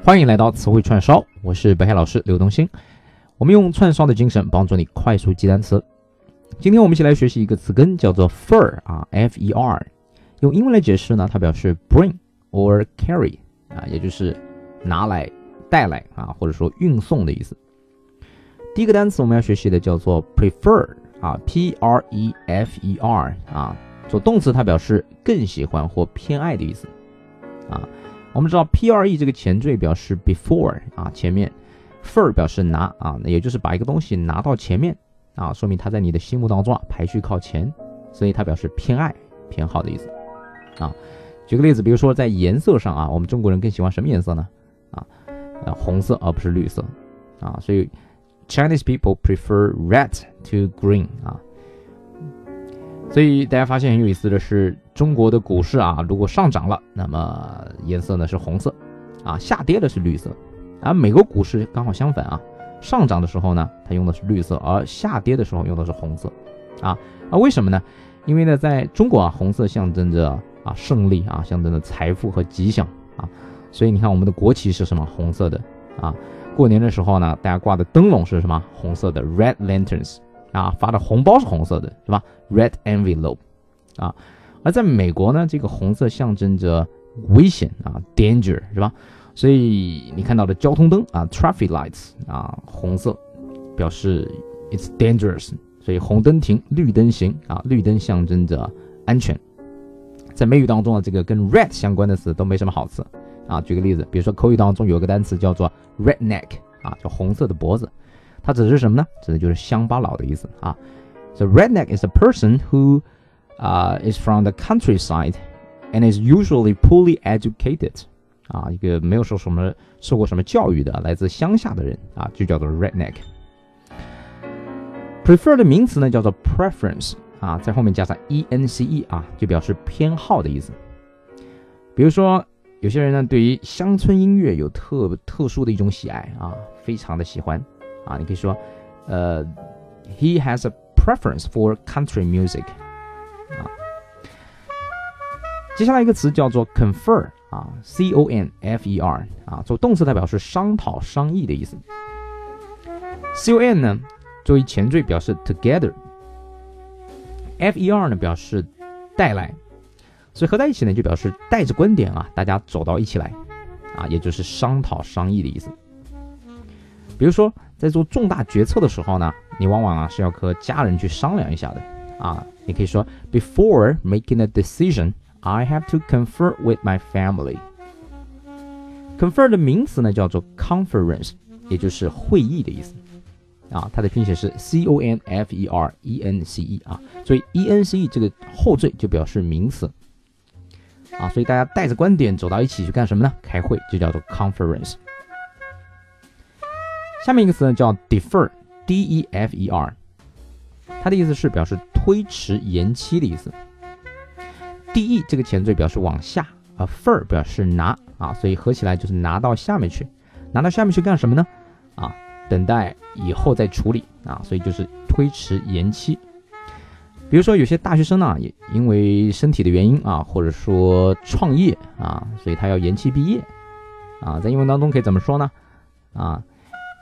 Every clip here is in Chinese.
欢迎来到词汇串烧，我是北海老师刘东兴。我们用串烧的精神帮助你快速记单词。今天我们一起来学习一个词根，叫做 fur 啊，f-e-r。用英文来解释呢，它表示 bring or carry 啊，也就是拿来、带来啊，或者说运送的意思。第一个单词我们要学习的叫做 prefer 啊，p-r-e-f-e-r 啊，做动词它表示更喜欢或偏爱的意思啊。我们知道 P R E 这个前缀表示 before 啊，前面 fur 表示拿啊，那也就是把一个东西拿到前面啊，说明它在你的心目当中啊排序靠前，所以它表示偏爱、偏好的意思啊。举个例子，比如说在颜色上啊，我们中国人更喜欢什么颜色呢？啊，呃，红色而不是绿色啊，所以 Chinese people prefer red to green 啊。所以大家发现很有意思的是，中国的股市啊，如果上涨了，那么颜色呢是红色，啊，下跌的是绿色，而美国股市刚好相反啊，上涨的时候呢，它用的是绿色，而下跌的时候用的是红色，啊，啊，为什么呢？因为呢，在中国啊，红色象征着啊胜利啊，象征着财富和吉祥啊，所以你看我们的国旗是什么？红色的啊，过年的时候呢，大家挂的灯笼是什么？红色的 red lanterns。啊，发的红包是红色的，是吧？Red envelope，啊，而在美国呢，这个红色象征着危险啊，danger，是吧？所以你看到的交通灯啊，traffic lights，啊，红色表示 it's dangerous，所以红灯停，绿灯行啊，绿灯象征着安全。在美语当中啊，这个跟 red 相关的词都没什么好词啊。举个例子，比如说口语当中有个单词叫做 redneck，啊，叫红色的脖子。它指的是什么呢？指的就是乡巴佬的意思啊。So redneck is a person who, uh, is from the countryside and is usually poorly educated. 啊，一个没有受什么受过什么教育的，来自乡下的人啊，就叫做 redneck。prefer 的名词呢叫做 preference 啊，在后面加上 e n c e 啊，就表示偏好的意思。比如说，有些人呢对于乡村音乐有特特殊的一种喜爱啊，非常的喜欢。啊，你可以说，呃，he has a preference for country music。啊，接下来一个词叫做 confer 啊，c o n f e r 啊，做动词它表示商讨、商议的意思。c o n 呢作为前缀表示 together，f e r 呢表示带来，所以合在一起呢就表示带着观点啊，大家走到一起来，啊，也就是商讨、商议的意思。比如说。在做重大决策的时候呢，你往往啊是要和家人去商量一下的啊。你可以说，Before making a decision, I have to confer with my family. Confer 的名词呢叫做 conference，也就是会议的意思啊。它的拼写是 c o n f e r e n c e 啊，所以 e n c e 这个后缀就表示名词啊。所以大家带着观点走到一起去干什么呢？开会就叫做 conference。下面一个词呢叫 defer，d e f e r， 它的意思是表示推迟、延期的意思。d e 这个前缀表示往下，啊 fer 表示拿啊，所以合起来就是拿到下面去。拿到下面去干什么呢？啊，等待以后再处理啊，所以就是推迟、延期。比如说有些大学生呢，也因为身体的原因啊，或者说创业啊，所以他要延期毕业啊，在英文当中可以怎么说呢？啊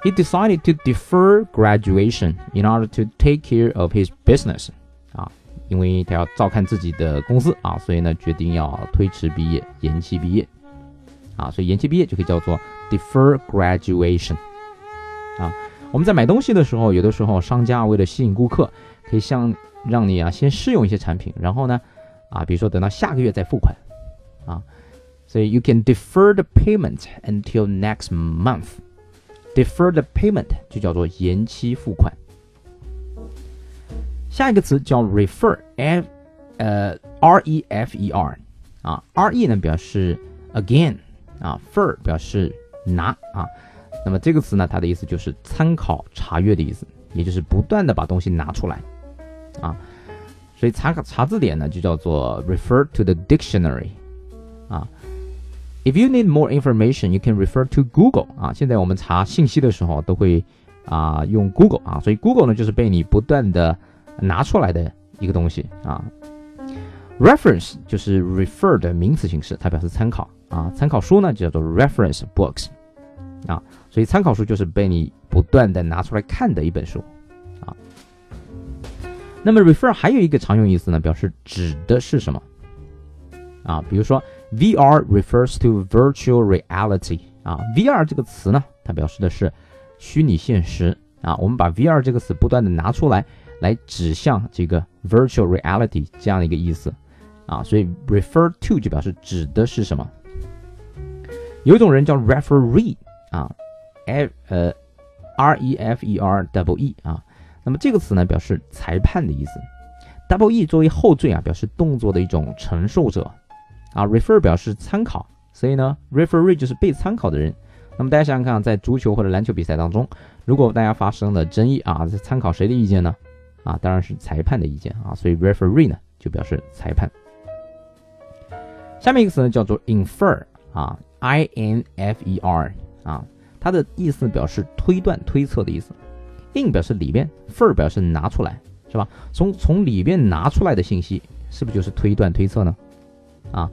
？He decided to defer graduation in order to take care of his business. 啊，因为他要照看自己的公司啊，所以呢决定要推迟毕业，延期毕业。啊，所以延期毕业就可以叫做 defer graduation。啊，我们在买东西的时候，有的时候商家为了吸引顾客，可以像让你啊先试用一些产品，然后呢，啊，比如说等到下个月再付款。啊，所以 you can defer the payment until next month。Defer the payment 就叫做延期付款。下一个词叫 refer，f 呃 r e f e r 啊，r e 呢表示 again 啊，fer 表示拿啊。那么这个词呢，它的意思就是参考、查阅的意思，也就是不断的把东西拿出来啊。所以查查字典呢，就叫做 refer to the dictionary。If you need more information, you can refer to Google 啊。现在我们查信息的时候都会啊用 Google 啊，所以 Google 呢就是被你不断的拿出来的一个东西啊。Reference 就是 refer 的名词形式，它表示参考啊。参考书呢就叫做 reference books 啊，所以参考书就是被你不断的拿出来看的一本书啊。那么 refer 还有一个常用意思呢，表示指的是什么啊？比如说 VR refers to virtual reality 啊，VR 这个词呢，它表示的是虚拟现实啊。我们把 VR 这个词不断的拿出来，来指向这个 virtual reality 这样的一个意思啊。所以 refer to 就表示指的是什么。有一种人叫 referee 啊，f 呃 referee 啊，那么这个词呢表示裁判的意思，double e 作为后缀啊，表示动作的一种承受者啊，refer 表示参考，所以呢 referee 就是被参考的人。那么大家想想看，在足球或者篮球比赛当中，如果大家发生了争议啊，参考谁的意见呢？啊，当然是裁判的意见啊，所以 referee 呢就表示裁判。下面一个词呢叫做 infer 啊。I N F E R 啊，它的意思表示推断、推测的意思。In 表示里边，fer 表示拿出来，是吧？从从里边拿出来的信息，是不是就是推断、推测呢？啊，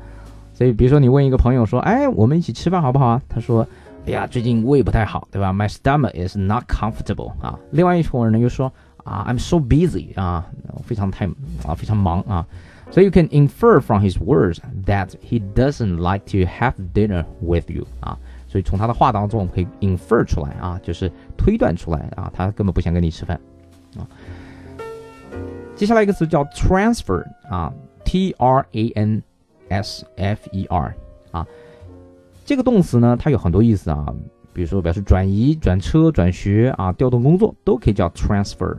所以比如说你问一个朋友说，哎，我们一起吃饭好不好啊？他说，哎呀，最近胃不太好，对吧？My stomach is not comfortable 啊。另外一伙人呢又说，啊，I'm so busy 啊，非常太啊，非常忙啊。So you can infer from his words that he doesn't like to have dinner with you 啊，所以从他的话当中我们可以 infer 出来啊，就是推断出来啊，他根本不想跟你吃饭啊。接下来一个词叫 transfer 啊，T R A N S F E R 啊，这个动词呢，它有很多意思啊，比如说表示转移、转车、转学啊、调动工作，都可以叫 transfer。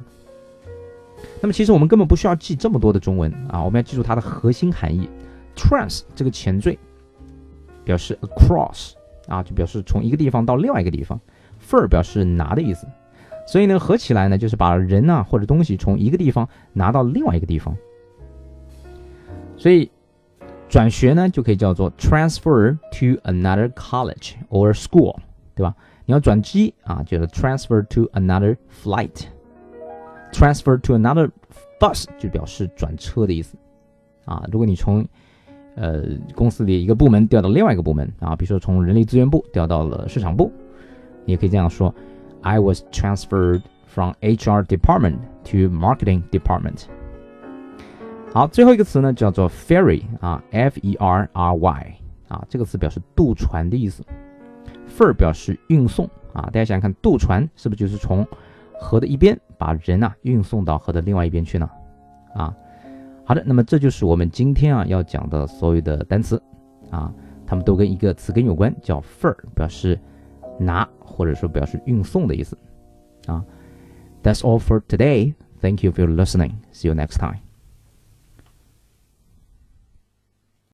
那么其实我们根本不需要记这么多的中文啊，我们要记住它的核心含义。trans 这个前缀表示 across 啊，就表示从一个地方到另外一个地方。fer 表示拿的意思，所以呢合起来呢就是把人啊或者东西从一个地方拿到另外一个地方。所以转学呢就可以叫做 transfer to another college or school，对吧？你要转机啊，就是 transfer to another flight。Transfer to another bus 就表示转车的意思啊。如果你从呃公司里一个部门调到另外一个部门啊，比如说从人力资源部调到了市场部，也可以这样说：I was transferred from HR department to marketing department。 好，最后一个词呢叫做 ferry 啊，F E R R Y 啊，这个词表示渡船的意思。fer 表示运送啊，大家想想看，渡船是不是就是从河的一边把人啊运送到河的另外一边去呢？啊，好的，那么这就是我们今天啊要讲的所有的单词啊，它们都跟一个词根有关，叫 fer，表示拿或者说表示运送的意思啊。That's all for today. Thank you for listening. See you next time.